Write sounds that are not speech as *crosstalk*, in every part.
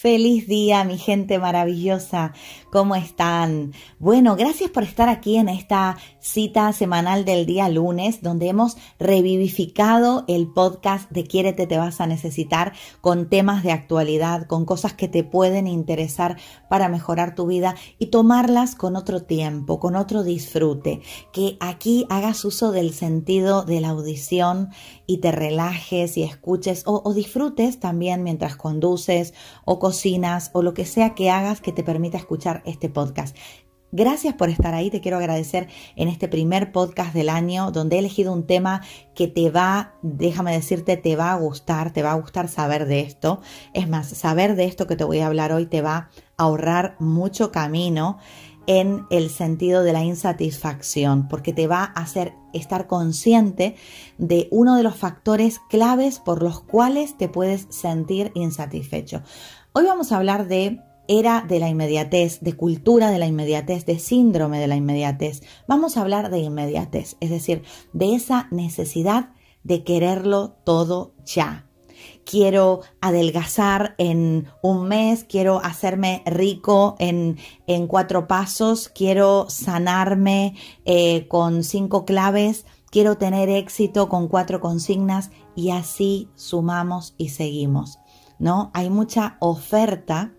Feliz día, mi gente maravillosa. ¿Cómo están? Bueno, gracias por estar aquí en esta cita semanal del día lunes, donde hemos revivificado el podcast de Quiérete, te vas a necesitar con temas de actualidad, con cosas que te pueden interesar para mejorar tu vida y tomarlas con otro tiempo, con otro disfrute. Que aquí hagas uso del sentido de la audición y te relajes y escuches o, disfrutes también mientras conduces o cocinas o lo que sea que hagas que te permita escuchar este podcast. Gracias por estar ahí, te quiero agradecer en este primer podcast del año donde he elegido un tema que te va, déjame decirte, te va a gustar, te va a gustar saber de esto. Es más, saber de esto que te voy a hablar hoy te va a ahorrar mucho camino en el sentido de la insatisfacción, porque te va a hacer estar consciente de uno de los factores claves por los cuales te puedes sentir insatisfecho. Hoy vamos a hablar de era de la inmediatez, de cultura de la inmediatez, de síndrome de la inmediatez. Vamos a hablar de inmediatez, es decir, de esa necesidad de quererlo todo ya. Quiero adelgazar en un mes, quiero hacerme rico en, en cuatro pasos, quiero sanarme eh, con cinco claves, quiero tener éxito con cuatro consignas y así sumamos y seguimos. ¿no? Hay mucha oferta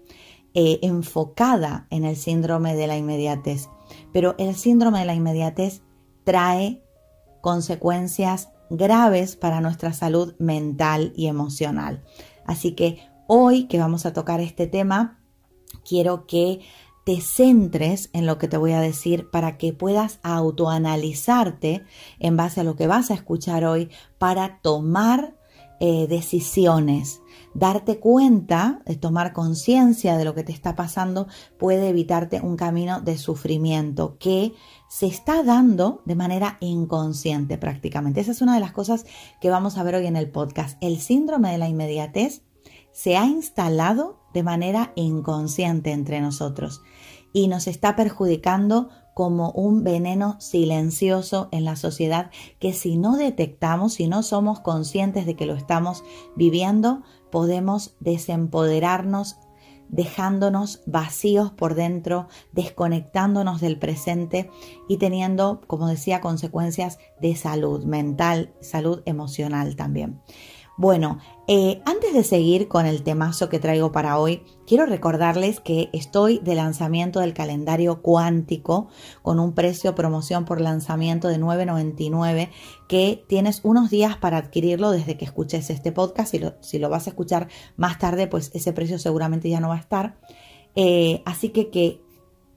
eh, enfocada en el síndrome de la inmediatez, pero el síndrome de la inmediatez trae consecuencias graves para nuestra salud mental y emocional. Así que hoy que vamos a tocar este tema, quiero que te centres en lo que te voy a decir para que puedas autoanalizarte en base a lo que vas a escuchar hoy para tomar eh, decisiones. Darte cuenta, de tomar conciencia de lo que te está pasando, puede evitarte un camino de sufrimiento que se está dando de manera inconsciente prácticamente. Esa es una de las cosas que vamos a ver hoy en el podcast. El síndrome de la inmediatez se ha instalado de manera inconsciente entre nosotros y nos está perjudicando como un veneno silencioso en la sociedad que si no detectamos, si no somos conscientes de que lo estamos viviendo, podemos desempoderarnos dejándonos vacíos por dentro, desconectándonos del presente y teniendo, como decía, consecuencias de salud mental, salud emocional también. Bueno, eh, antes de seguir con el temazo que traigo para hoy, quiero recordarles que estoy de lanzamiento del calendario cuántico con un precio promoción por lanzamiento de 9.99 que tienes unos días para adquirirlo desde que escuches este podcast. Si lo, si lo vas a escuchar más tarde, pues ese precio seguramente ya no va a estar. Eh, así que que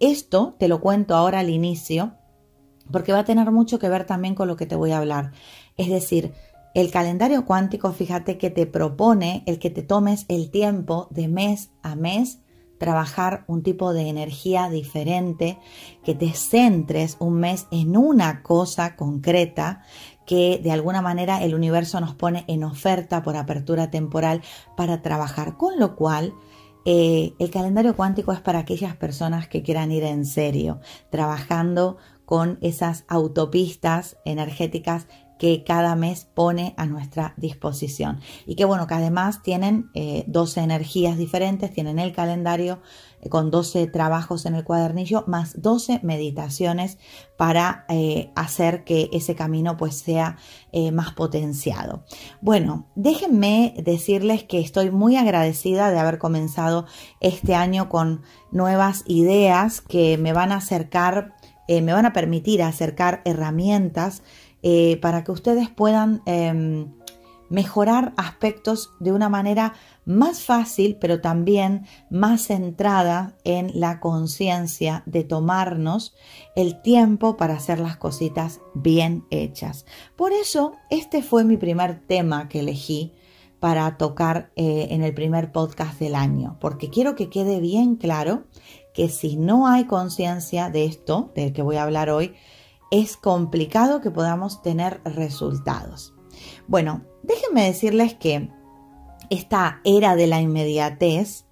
esto te lo cuento ahora al inicio porque va a tener mucho que ver también con lo que te voy a hablar. Es decir, el calendario cuántico, fíjate que te propone el que te tomes el tiempo de mes a mes trabajar un tipo de energía diferente, que te centres un mes en una cosa concreta que de alguna manera el universo nos pone en oferta por apertura temporal para trabajar, con lo cual eh, el calendario cuántico es para aquellas personas que quieran ir en serio, trabajando con esas autopistas energéticas que cada mes pone a nuestra disposición. Y que bueno, que además tienen 12 eh, energías diferentes, tienen el calendario eh, con 12 trabajos en el cuadernillo, más 12 meditaciones para eh, hacer que ese camino pues sea más potenciado. Bueno, déjenme decirles que estoy muy agradecida de haber comenzado este año con nuevas ideas que me van a acercar, me van a permitir acercar herramientas eh, para que ustedes puedan em, mejorar aspectos de una manera más fácil, pero también más centrada en la conciencia de tomarnos el tiempo para hacer las cositas bien hechas. Por eso, este fue mi primer tema que elegí para tocar eh, en el primer podcast del año, porque quiero que quede bien claro que si no hay conciencia de esto, del que voy a hablar hoy, es complicado que podamos tener resultados. Bueno, déjenme decirles que esta era de la inmediatez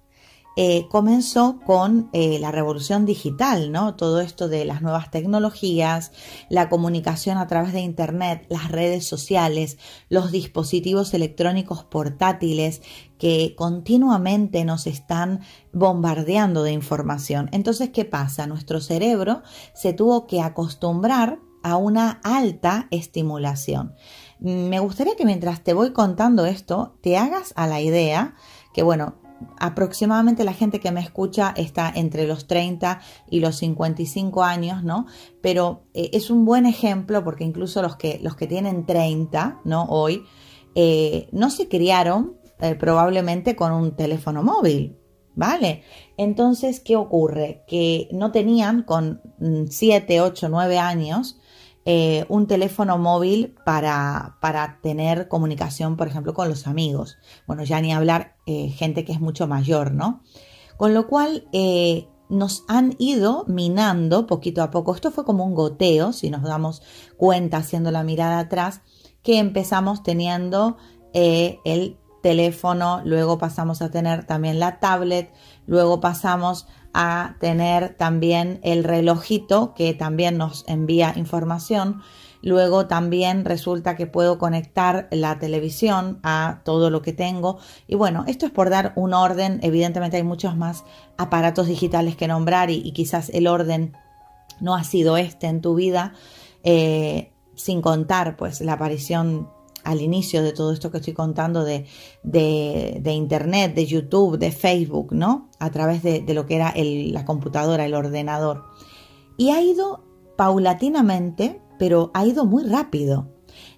eh, comenzó con eh, la revolución digital, ¿no? Todo esto de las nuevas tecnologías, la comunicación a través de Internet, las redes sociales, los dispositivos electrónicos portátiles que continuamente nos están bombardeando de información. Entonces, ¿qué pasa? Nuestro cerebro se tuvo que acostumbrar a una alta estimulación. Me gustaría que mientras te voy contando esto, te hagas a la idea que, bueno, aproximadamente la gente que me escucha está entre los 30 y los 55 años, ¿no? Pero eh, es un buen ejemplo porque incluso los que, los que tienen 30, ¿no? Hoy, eh, no se criaron eh, probablemente con un teléfono móvil, ¿vale? Entonces, ¿qué ocurre? Que no tenían con 7, 8, 9 años un teléfono móvil para, para, tener comunicación, por ejemplo, con los amigos. Bueno, ya ni hablar eh, gente que es mucho mayor, ¿no? Con lo cual eh, nos han ido minando poquito a poco. Esto fue como un goteo, si nos damos cuenta haciendo la mirada atrás, que empezamos teniendo el teléfono, luego pasamos a tener también la tablet, luego pasamos a tener también el relojito que también nos envía información. Luego también resulta que puedo conectar la televisión a todo lo que tengo. Y bueno, esto es por dar un orden. Evidentemente hay muchos más aparatos digitales que nombrar y, quizás el orden no ha sido este en tu vida. Eh, sin contar pues la aparición al inicio de todo esto que estoy contando de, de, Internet, de YouTube, de Facebook, ¿no? A través de, lo que era la computadora, el ordenador. Y ha ido paulatinamente, pero ha ido muy rápido.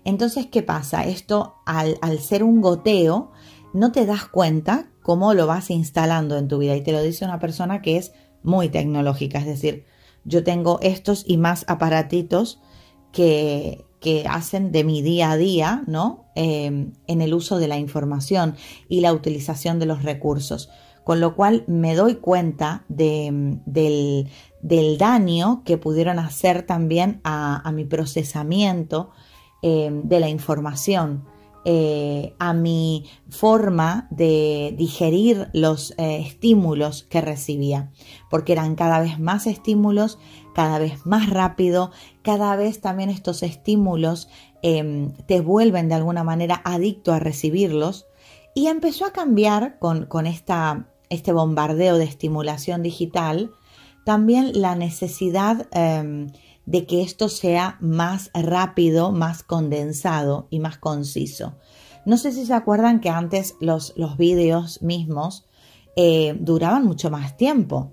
Entonces, ¿qué pasa? Esto, al, al ser un goteo, no te das cuenta cómo lo vas instalando en tu vida. Y te lo dice una persona que es muy tecnológica. Es decir, yo tengo estos y más aparatitos que, que hacen de mi día a día, ¿no? Em, en el uso de la información y la utilización de los recursos. Con lo cual me doy cuenta del, daño que pudieron hacer también a, mi procesamiento em, de la información. Eh, a mi forma de digerir los eh, estímulos que recibía, porque eran cada vez más estímulos, cada vez más rápido, cada vez también estos estímulos em, te vuelven de alguna manera adicto a recibirlos y empezó a cambiar con, esta, este bombardeo de estimulación digital también la necesidad em, de que esto sea más rápido, más condensado y más conciso. No sé si se acuerdan que antes los, los vídeos mismos eh, duraban mucho más tiempo.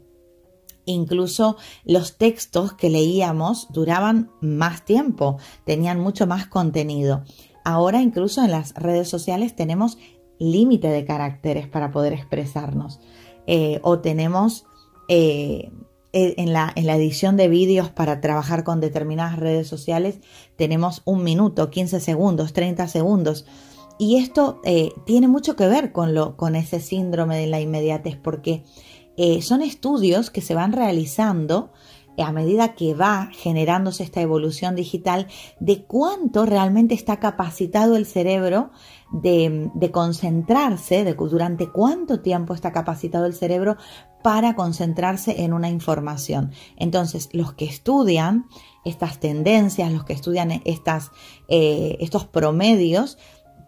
Incluso los textos que leíamos duraban más tiempo, tenían mucho más contenido. Ahora incluso en las redes sociales tenemos límite de caracteres para poder expresarnos. Eh, o tenemos eh, en la, en la edición de vídeos para trabajar con determinadas redes sociales tenemos un minuto, 15 segundos, 30 segundos. Y esto eh, tiene mucho que ver con, lo, con ese síndrome de la inmediatez, porque eh, son estudios que se van realizando a medida que va generándose esta evolución digital, de cuánto realmente está capacitado el cerebro de, concentrarse, de durante cuánto tiempo está capacitado el cerebro para concentrarse en una información. Entonces, los que estudian estas tendencias, los que estudian estas, eh, estos promedios,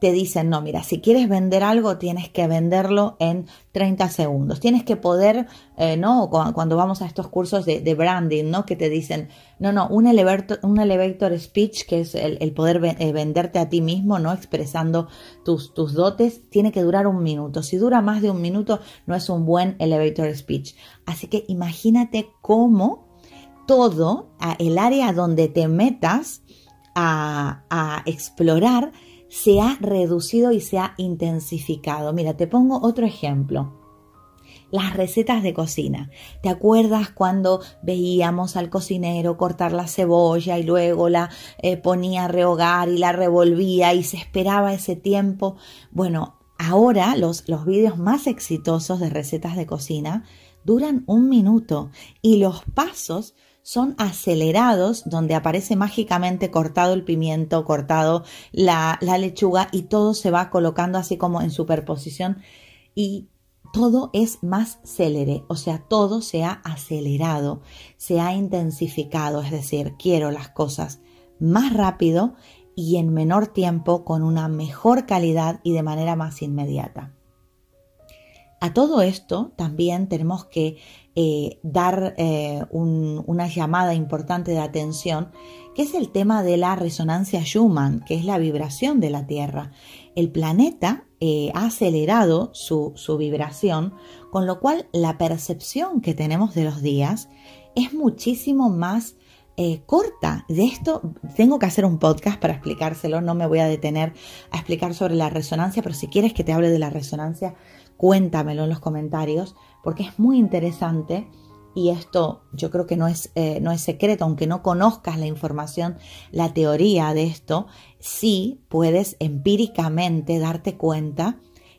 te dicen, no, mira, si quieres vender algo, tienes que venderlo en 30 segundos. Tienes que poder, eh, ¿no? Cuando vamos a estos cursos de, branding, ¿no? Que te dicen, no, no, un elevator, un elevator speech, que es el, poder eh, venderte a ti mismo, ¿no? Expresando tus, tus dotes, tiene que durar un minuto. Si dura más de un minuto, no es un buen elevator speech. Así que imagínate cómo todo, el área donde te metas, a, a explorar se ha reducido y se ha intensificado. Mira, te pongo otro ejemplo las recetas de cocina. ¿Te acuerdas cuando veíamos al cocinero cortar la cebolla y luego la eh, ponía a rehogar y la revolvía y se esperaba ese tiempo? Bueno, ahora los, los vídeos más exitosos de recetas de cocina duran un minuto y los pasos son acelerados, donde aparece mágicamente cortado el pimiento, cortado la, lechuga y todo se va colocando así como en superposición y todo es más célere, o sea, todo se ha acelerado, se ha intensificado, es decir, quiero las cosas más rápido y en menor tiempo con una mejor calidad y de manera más inmediata. A todo esto también tenemos que eh, dar eh, una llamada importante de atención, que es el tema de la resonancia Schumann, que es la vibración de la Tierra. El planeta eh, ha acelerado su, vibración, con lo cual la percepción que tenemos de los días es muchísimo más corta. De esto tengo que hacer un podcast para explicárselo, no me voy a detener a explicar sobre la resonancia, pero si quieres que te hable de la resonancia, cuéntamelo en los comentarios, porque es muy interesante y esto yo creo que no es, eh, no es secreto, aunque no conozcas la información, la teoría de esto, sí puedes empíricamente darte cuenta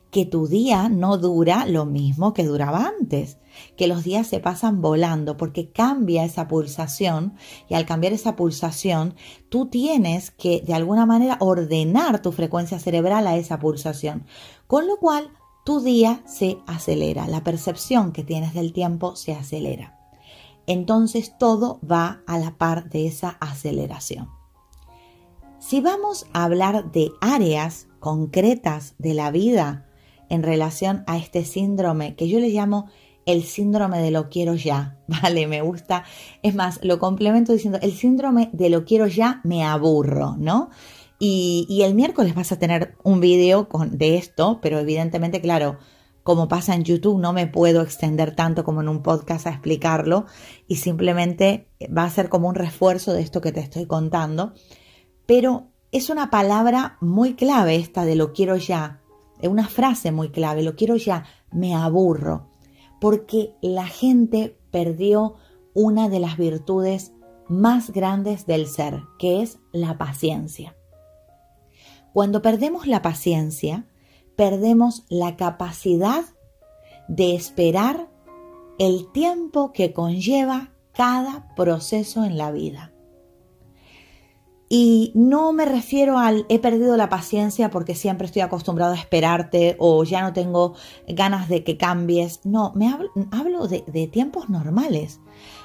que tu día no dura lo mismo que duraba antes, que los días se pasan volando porque cambia esa pulsación y al cambiar esa pulsación tú tienes que de alguna manera ordenar tu frecuencia cerebral a esa pulsación, con lo cual tu día se acelera, la percepción que tienes del tiempo se acelera. Entonces todo va a la par de esa aceleración. Si vamos a hablar de áreas concretas de la vida en relación a este síndrome que yo le llamo el síndrome de lo quiero ya, *laughs* ¿vale? Me gusta. Es más, lo complemento diciendo, el síndrome de lo quiero ya me aburro, ¿no? Y, el miércoles vas a tener un vídeo de esto, pero evidentemente, claro, como pasa en YouTube, no me puedo extender tanto como en un podcast a explicarlo y simplemente va a ser como un refuerzo de esto que te estoy contando. Pero es una palabra muy clave esta de lo quiero ya, es una frase muy clave, lo quiero ya, me aburro, porque la gente perdió una de las virtudes más grandes del ser, que es la paciencia. Cuando perdemos la paciencia, perdemos la capacidad de esperar el tiempo que conlleva cada proceso en la vida. Y no me refiero al he perdido la paciencia porque siempre estoy acostumbrado a esperarte o ya no tengo ganas de que cambies. No, me hablo, de, de tiempos normales.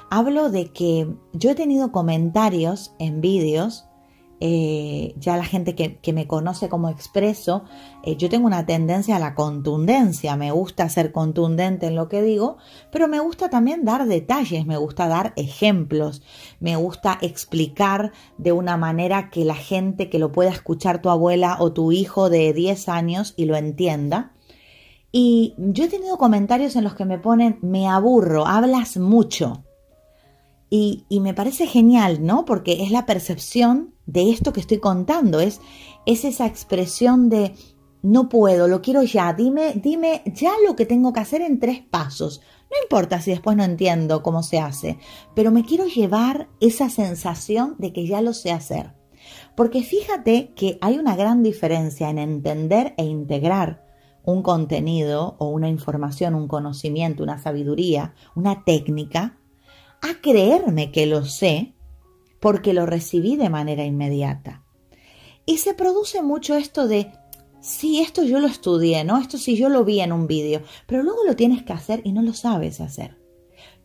Hablo de que yo he tenido comentarios en vídeos eh, ya la gente que, me conoce como expreso, eh, yo tengo una tendencia a la contundencia, me gusta ser contundente en lo que digo, pero me gusta también dar detalles, me gusta dar ejemplos, me gusta explicar de una manera que la gente que lo pueda escuchar tu abuela o tu hijo de 10 años y lo entienda. Y yo he tenido comentarios en los que me ponen, me aburro, hablas mucho. Y, me parece genial, ¿no? Porque es la percepción de esto que estoy contando, es, es esa expresión de no puedo, lo quiero ya, dime, dime ya lo que tengo que hacer en tres pasos. No importa si después no entiendo cómo se hace, pero me quiero llevar esa sensación de que ya lo sé hacer. Porque fíjate que hay una gran diferencia en entender e integrar un contenido o una información, un conocimiento, una sabiduría, una técnica, a creerme que lo sé porque lo recibí de manera inmediata. Y se produce mucho esto de, sí, esto yo lo estudié, ¿no? Esto sí yo lo vi en un vídeo, pero luego lo tienes que hacer y no lo sabes hacer.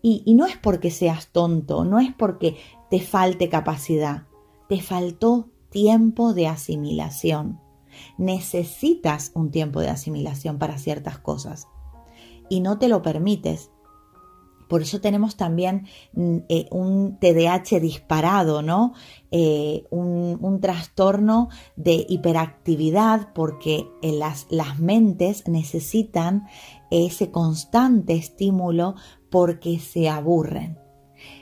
Y, y no es porque seas tonto, no es porque te falte capacidad, te faltó tiempo de asimilación. Necesitas un tiempo de asimilación para ciertas cosas y no te lo permites por eso tenemos también mm, eh, un TDAH disparado, ¿no? Eh, un, trastorno de hiperactividad porque eh, las, las mentes necesitan ese constante estímulo porque se aburren,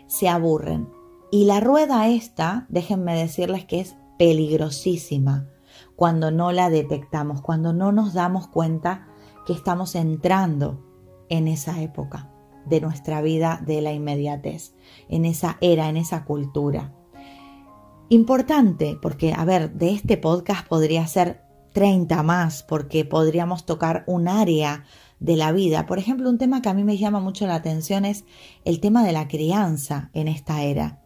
se aburren. Y la rueda esta, déjenme decirles que es peligrosísima cuando no la detectamos, cuando no nos damos cuenta que estamos entrando en esa época de nuestra vida de la inmediatez, en esa era, en esa cultura. Importante, porque, a ver, de este podcast podría ser 30 más, porque podríamos tocar un área de la vida. Por ejemplo, un tema que a mí me llama mucho la atención es el tema de la crianza en esta era.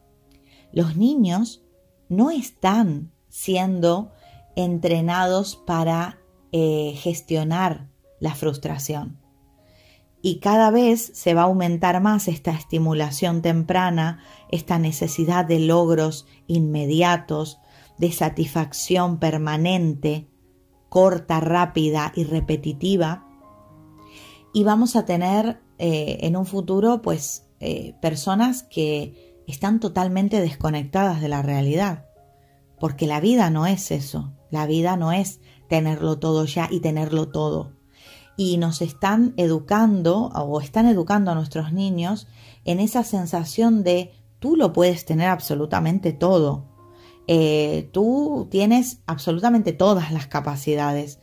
Los niños no están siendo entrenados para eh, gestionar la frustración. Y cada vez se va a aumentar más esta estimulación temprana, esta necesidad de logros inmediatos, de satisfacción permanente, corta, rápida y repetitiva. Y vamos a tener eh, en un futuro pues eh, personas que están totalmente desconectadas de la realidad. Porque la vida no es eso. La vida no es tenerlo todo ya y tenerlo todo y nos están educando o están educando a nuestros niños en esa sensación de tú lo puedes tener absolutamente todo. Eh, tú tienes absolutamente todas las capacidades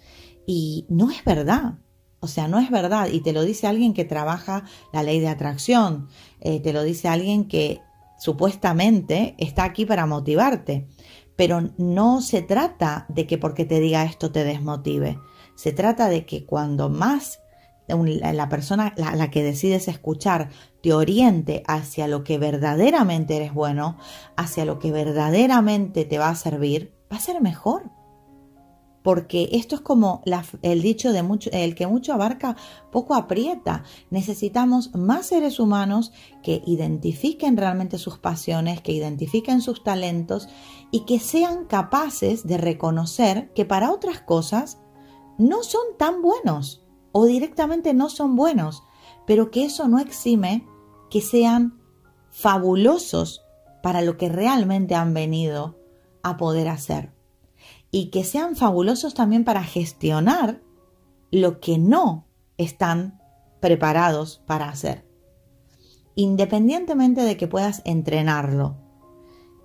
y no es verdad. O sea, no es verdad. Y te lo dice alguien que trabaja la ley de atracción. Eh, te lo dice alguien que supuestamente está aquí para motivarte. Pero no se trata de que porque te diga esto te desmotive. Se trata de que cuando más la persona a la que decides escuchar te oriente hacia lo que verdaderamente eres bueno, hacia lo que verdaderamente te va a servir, va a ser mejor. Porque esto es como el dicho de mucho, el que mucho abarca, poco aprieta. Necesitamos más seres humanos que identifiquen realmente sus pasiones, que identifiquen sus talentos y que sean capaces de reconocer que para otras cosas no son tan buenos o directamente no son buenos, pero que eso no exime que sean fabulosos para lo que realmente han venido a poder hacer y que sean fabulosos también para gestionar lo que no están preparados para hacer. Independientemente de que puedas entrenarlo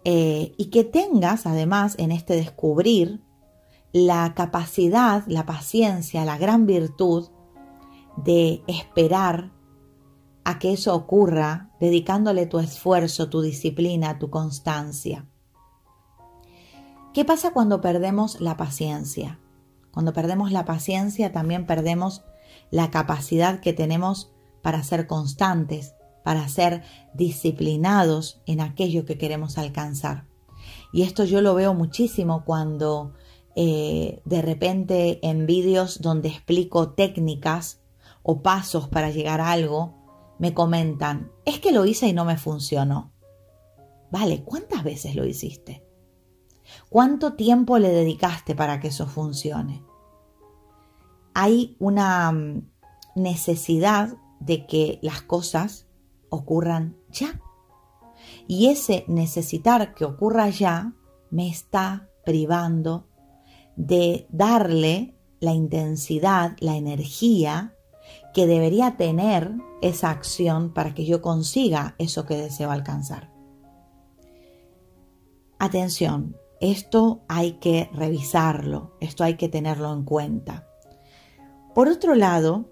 eh, y que tengas además en este descubrir la capacidad, la paciencia, la gran virtud de esperar a que eso ocurra, dedicándole tu esfuerzo, tu disciplina, tu constancia. ¿Qué pasa cuando perdemos la paciencia? Cuando perdemos la paciencia también perdemos la capacidad que tenemos para ser constantes, para ser disciplinados en aquello que queremos alcanzar. Y esto yo lo veo muchísimo cuando eh, de repente en vídeos donde explico técnicas o pasos para llegar a algo, me comentan, es que lo hice y no me funcionó. Vale, ¿cuántas veces lo hiciste? ¿Cuánto tiempo le dedicaste para que eso funcione? Hay una mm, necesidad de que las cosas ocurran ya. Y ese necesitar que ocurra ya me está privando de darle la intensidad, la energía que debería tener esa acción para que yo consiga eso que deseo alcanzar. Atención, esto hay que revisarlo, esto hay que tenerlo en cuenta. Por otro lado,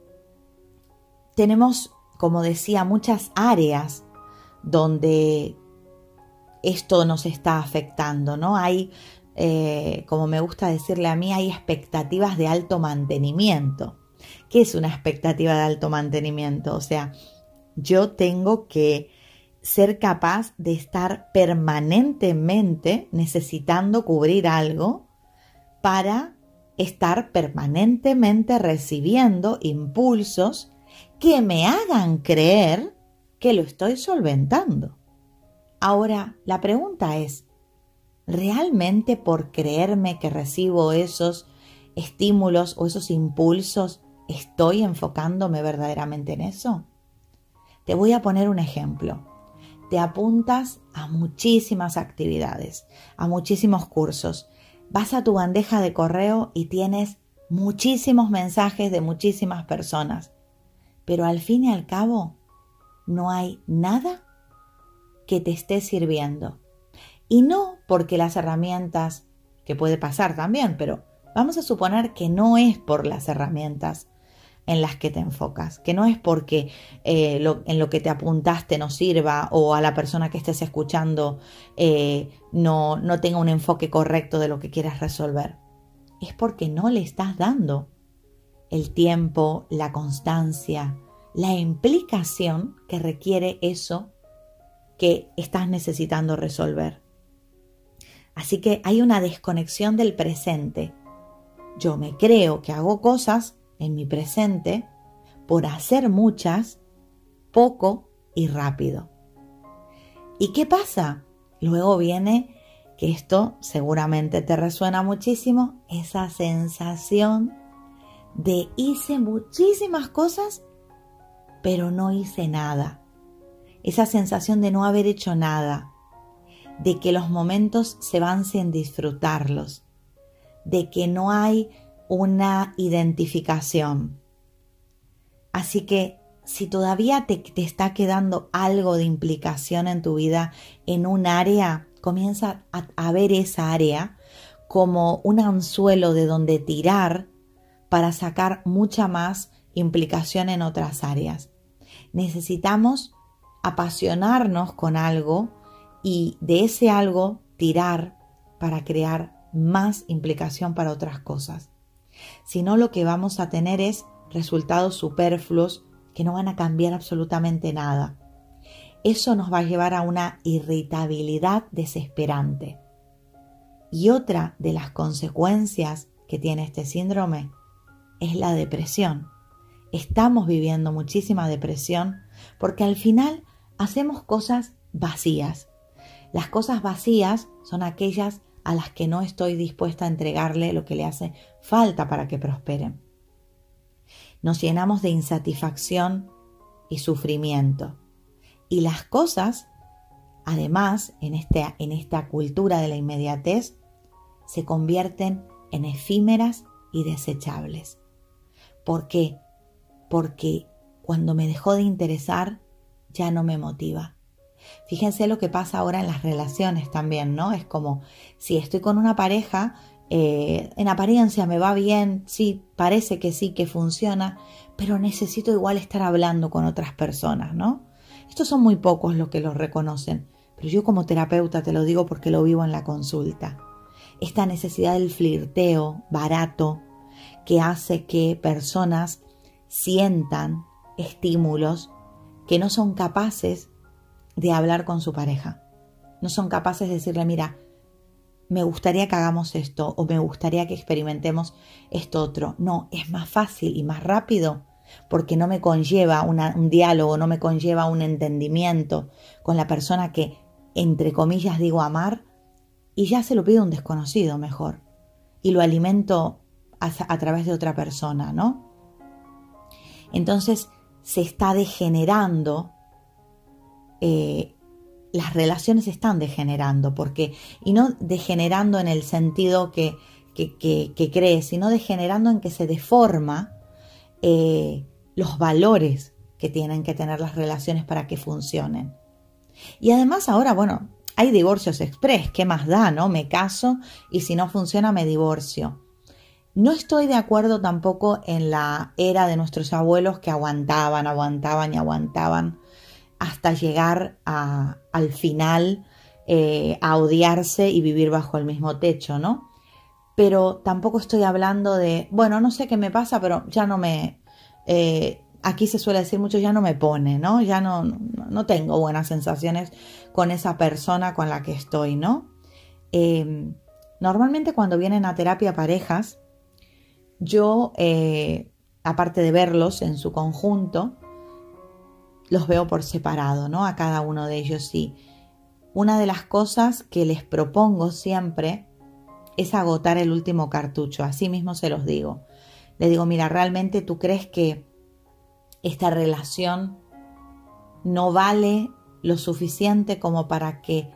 tenemos, como decía, muchas áreas donde esto nos está afectando, ¿no? Hay eh, como me gusta decirle a mí, hay expectativas de alto mantenimiento. ¿Qué es una expectativa de alto mantenimiento? O sea, yo tengo que ser capaz de estar permanentemente necesitando cubrir algo para estar permanentemente recibiendo impulsos que me hagan creer que lo estoy solventando. Ahora, la pregunta es, ¿realmente por creerme que recibo esos estímulos o esos impulsos, estoy enfocándome verdaderamente en eso? Te voy a poner un ejemplo. Te apuntas a muchísimas actividades, a muchísimos cursos. Vas a tu bandeja de correo y tienes muchísimos mensajes de muchísimas personas. Pero al fin y al cabo, no hay nada que te esté sirviendo y no porque las herramientas que puede pasar también, pero vamos a suponer que no es por las herramientas en las que te enfocas, que no es porque eh, en lo que te apuntaste no sirva o a la persona que estés escuchando eh, no, no tenga un enfoque correcto de lo que quieras resolver, es porque no le estás dando el tiempo, la constancia, la implicación que requiere eso que estás necesitando resolver. Así que hay una desconexión del presente. Yo me creo que hago cosas en mi presente por hacer muchas, poco y rápido. ¿Y qué pasa? Luego viene, que esto seguramente te resuena muchísimo, esa sensación de hice muchísimas cosas, pero no hice nada. Esa sensación de no haber hecho nada, de que los momentos se van sin disfrutarlos, de que no hay una identificación. Así que si todavía te, te, está quedando algo de implicación en tu vida en un área, comienza a, a ver esa área como un anzuelo de donde tirar para sacar mucha más implicación en otras áreas. Necesitamos apasionarnos con algo y de ese algo tirar para crear más implicación para otras cosas sino lo que vamos a tener es resultados superfluos que no van a cambiar absolutamente nada. Eso nos va a llevar a una irritabilidad desesperante. Y otra de las consecuencias que tiene este síndrome es la depresión. Estamos viviendo muchísima depresión porque al final hacemos cosas vacías. Las cosas vacías son aquellas a las que no estoy dispuesta a entregarle lo que le hace falta para que prosperen. Nos llenamos de insatisfacción y sufrimiento. Y las cosas, además, en, este, en esta cultura de la inmediatez, se convierten en efímeras y desechables. ¿Por qué? Porque cuando me dejó de interesar, ya no me motiva. Fíjense lo que pasa ahora en las relaciones también, ¿no? Es como si estoy con una pareja, eh, en apariencia me va bien, sí, parece que sí, que funciona, pero necesito igual estar hablando con otras personas, ¿no? Estos son muy pocos los que los reconocen, pero yo como terapeuta te lo digo porque lo vivo en la consulta. Esta necesidad del flirteo barato que hace que personas sientan estímulos que no son capaces de hablar con su pareja. No son capaces de decirle, mira, me gustaría que hagamos esto o me gustaría que experimentemos esto otro. No, es más fácil y más rápido porque no me conlleva un diálogo, no me conlleva un entendimiento con la persona que, entre comillas, digo amar y ya se lo pido a un desconocido mejor y lo alimento a, través de otra persona, ¿no? Entonces se está degenerando eh, las relaciones están degenerando, porque, y no degenerando en el sentido que, que, que, crees, sino degenerando en que se deforma eh, los valores que tienen que tener las relaciones para que funcionen. Y además ahora, bueno, hay divorcios express, ¿qué más da, no? Me caso y si no funciona me divorcio. No estoy de acuerdo tampoco en la era de nuestros abuelos que aguantaban, aguantaban y aguantaban hasta llegar al final eh, a odiarse y vivir bajo el mismo techo, ¿no? Pero tampoco estoy hablando de, bueno, no sé qué me pasa, pero ya no me, eh, aquí se suele decir mucho, ya no me pone, ¿no? Ya no, no, tengo buenas sensaciones con esa persona con la que estoy, ¿no? Em, normalmente cuando vienen a terapia parejas, yo, eh, aparte de verlos en su conjunto, los veo por separado, ¿no? A cada uno de ellos sí. Una de las cosas que les propongo siempre es agotar el último cartucho, así mismo se los digo. Le digo, mira, ¿realmente tú crees que esta relación no vale lo suficiente como para que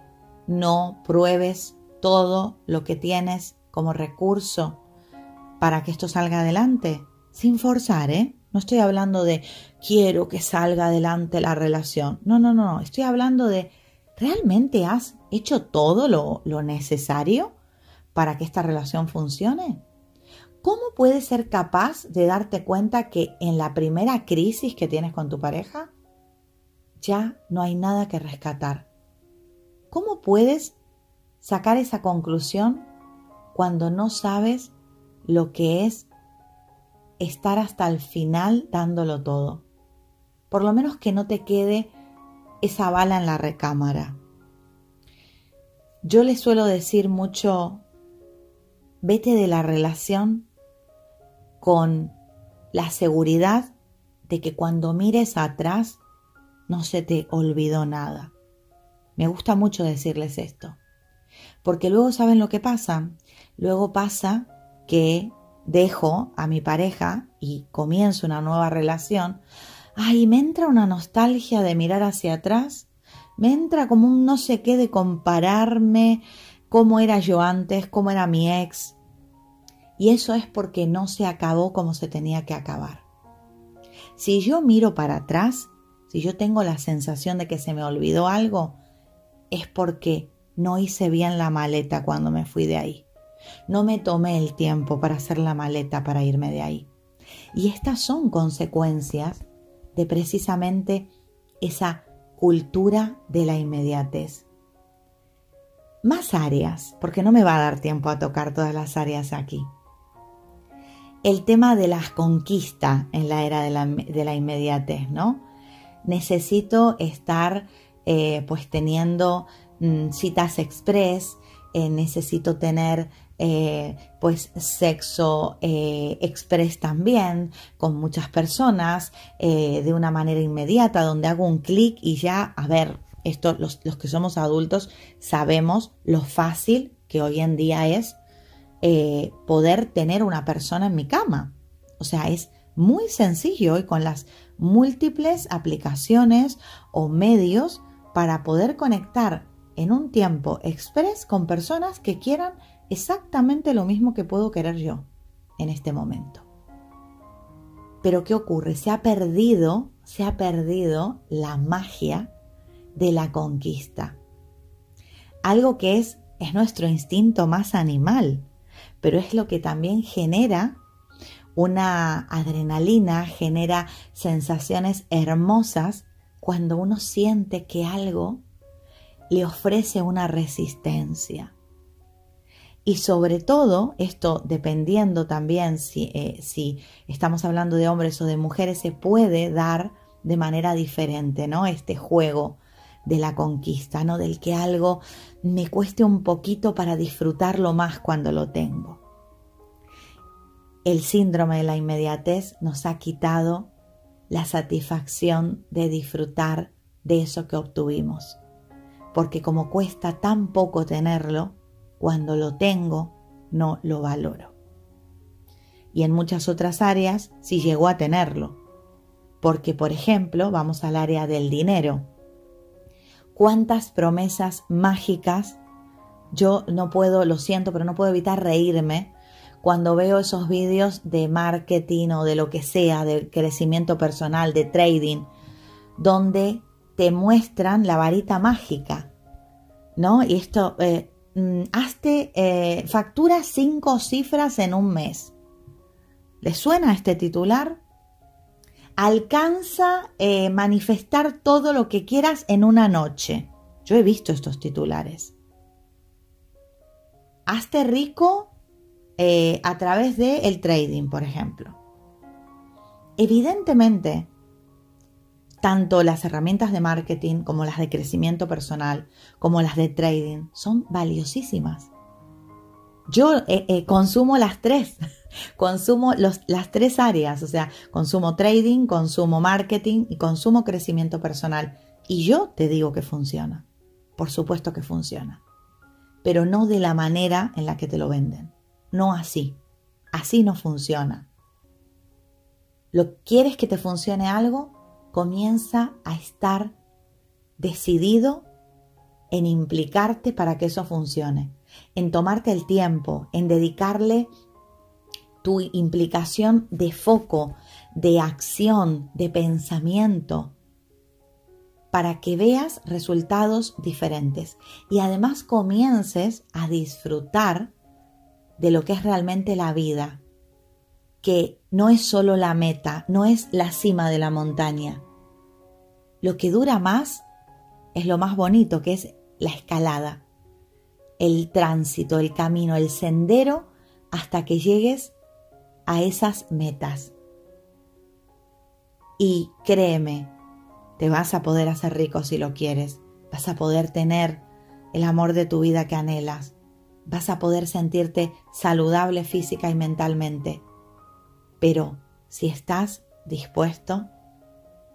no pruebes todo lo que tienes como recurso para que esto salga adelante? Sin forzar, ¿eh? No estoy hablando de quiero que salga adelante la relación. No, no, no, Estoy hablando de ¿realmente has hecho todo lo, lo necesario para que esta relación funcione? ¿Cómo puedes ser capaz de darte cuenta que en la primera crisis que tienes con tu pareja ya no hay nada que rescatar? ¿Cómo puedes sacar esa conclusión cuando no sabes lo que es estar hasta el final dándolo todo? Por lo menos que no te quede esa bala en la recámara. Yo le suelo decir mucho, vete de la relación con la seguridad de que cuando mires atrás no se te olvidó nada. Me gusta mucho decirles esto, porque luego saben lo que pasa. Luego pasa que dejo a mi pareja y comienzo una nueva relación. Ay, me entra una nostalgia de mirar hacia atrás. Me entra como un no sé qué de compararme cómo era yo antes, cómo era mi ex. Y eso es porque no se acabó como se tenía que acabar. Si yo miro para atrás, si yo tengo la sensación de que se me olvidó algo, es porque no hice bien la maleta cuando me fui de ahí. No me tomé el tiempo para hacer la maleta para irme de ahí. Y estas son consecuencias de precisamente esa cultura de la inmediatez más áreas, porque no me va a dar tiempo a tocar todas las áreas aquí. El tema de las conquistas en la era de la, inmediatez, ¿no? Necesito estar eh, pues teniendo mm, citas express, eh, necesito tener eh, pues sexo express también con muchas personas de una manera inmediata donde hago un clic y ya, a ver, esto, los, que somos adultos sabemos lo fácil que hoy en día es eh, poder tener una persona en mi cama. O sea, es muy sencillo y con las múltiples aplicaciones o medios para poder conectar en un tiempo express con personas que quieran exactamente lo mismo que puedo querer yo en este momento. Pero ¿qué ocurre? Se ha perdido, se ha perdido la magia de la conquista. Algo que es, es nuestro instinto más animal, pero es lo que también genera una adrenalina, genera sensaciones hermosas cuando uno siente que algo le ofrece una resistencia. Y sobre todo, esto dependiendo también si, eh, si, estamos hablando de hombres o de mujeres, se puede dar de manera diferente, ¿no? Este juego de la conquista, ¿no? Del que algo me cueste un poquito para disfrutarlo más cuando lo tengo. El síndrome de la inmediatez nos ha quitado la satisfacción de disfrutar de eso que obtuvimos. Porque como cuesta tan poco tenerlo, cuando lo tengo, no lo valoro. Y en muchas otras áreas sí llegó a tenerlo. Porque, por ejemplo, vamos al área del dinero cuántas promesas mágicas. Yo no puedo, lo siento, pero no puedo evitar reírme cuando veo esos vídeos de marketing o de lo que sea, de crecimiento personal, de trading, donde te muestran la varita mágica, ¿no? Y esto, eh, mm, hazte, eh, factura cinco cifras en un mes. ¿Les suena este titular? alcanza eh, manifestar todo lo que quieras en una noche. Yo he visto estos titulares. Hazte rico eh, a través del el trading, por ejemplo. Evidentemente, tanto las herramientas de marketing como las de crecimiento personal, como las de trading, son valiosísimas. Yo eh, consumo las tres. *laughs* Consumo las tres áreas, o sea, consumo trading, consumo marketing y consumo crecimiento personal. Y yo te digo que funciona. Por supuesto que funciona. Pero no de la manera en la que te lo venden. No así. Así no funciona. ¿Lo quieres que te funcione algo? Comienza a estar decidido en implicarte para que eso funcione, en tomarte el tiempo, en dedicarle tu implicación de foco, de acción, de pensamiento, para que veas resultados diferentes. Y además comiences a disfrutar de lo que es realmente la vida, que no es solo la meta, no es la cima de la montaña. Lo que dura más es lo más bonito, que es la escalada, el tránsito, el camino, el sendero hasta que llegues a esas metas. Y créeme, te vas a poder hacer rico si lo quieres, vas a poder tener el amor de tu vida que anhelas, vas a poder sentirte saludable física y mentalmente. Pero si estás dispuesto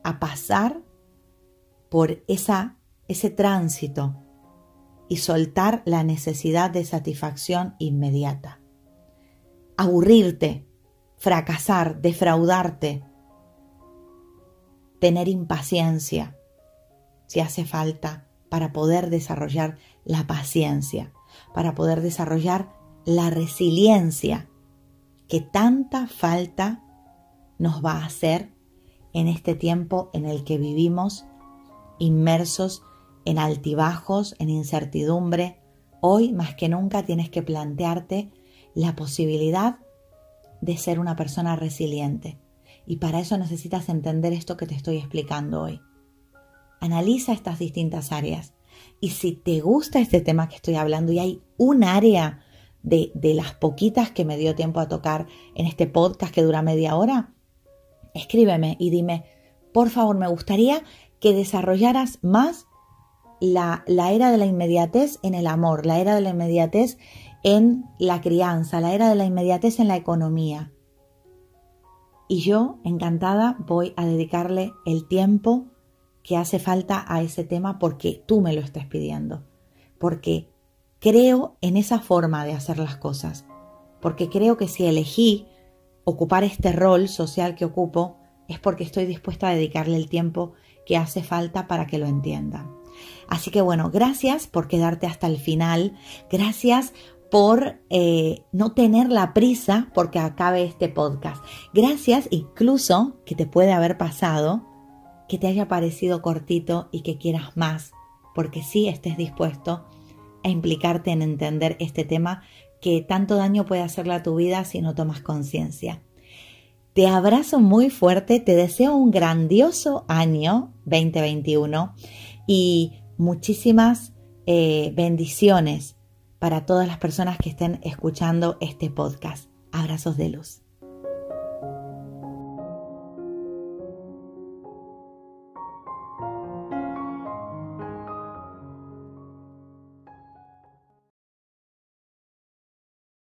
a pasar por ese tránsito y soltar la necesidad de satisfacción inmediata. Aburrirte, fracasar, defraudarte, tener impaciencia, si hace falta, para poder desarrollar la paciencia, para poder desarrollar la resiliencia que tanta falta nos va a hacer en este tiempo en el que vivimos inmersos en altibajos, en incertidumbre. Hoy más que nunca tienes que plantearte la posibilidad de ser una persona resiliente. Y para eso necesitas entender esto que te estoy explicando hoy. Analiza estas distintas áreas. Y si te gusta este tema que estoy hablando y hay un área de, de las poquitas que me dio tiempo a tocar en este podcast que dura media hora, escríbeme y dime, por favor, me gustaría que desarrollaras más la, la, era de la inmediatez en el amor, la era de la inmediatez en la crianza, la era de la inmediatez en la economía. Y yo, encantada, voy a dedicarle el tiempo que hace falta a ese tema porque tú me lo estás pidiendo, porque creo en esa forma de hacer las cosas, porque creo que si elegí ocupar este rol social que ocupo, es porque estoy dispuesta a dedicarle el tiempo que hace falta para que lo entiendan. Así que bueno, gracias por quedarte hasta el final, gracias por eh, no tener la prisa porque acabe este podcast. Gracias incluso que te puede haber pasado que te haya parecido cortito y que quieras más, porque sí estés dispuesto a implicarte en entender este tema que tanto daño puede hacerle a tu vida si no tomas conciencia. Te abrazo muy fuerte, te deseo un grandioso año 2021 y muchísimas eh, bendiciones para todas las personas que estén escuchando este podcast. Abrazos de luz.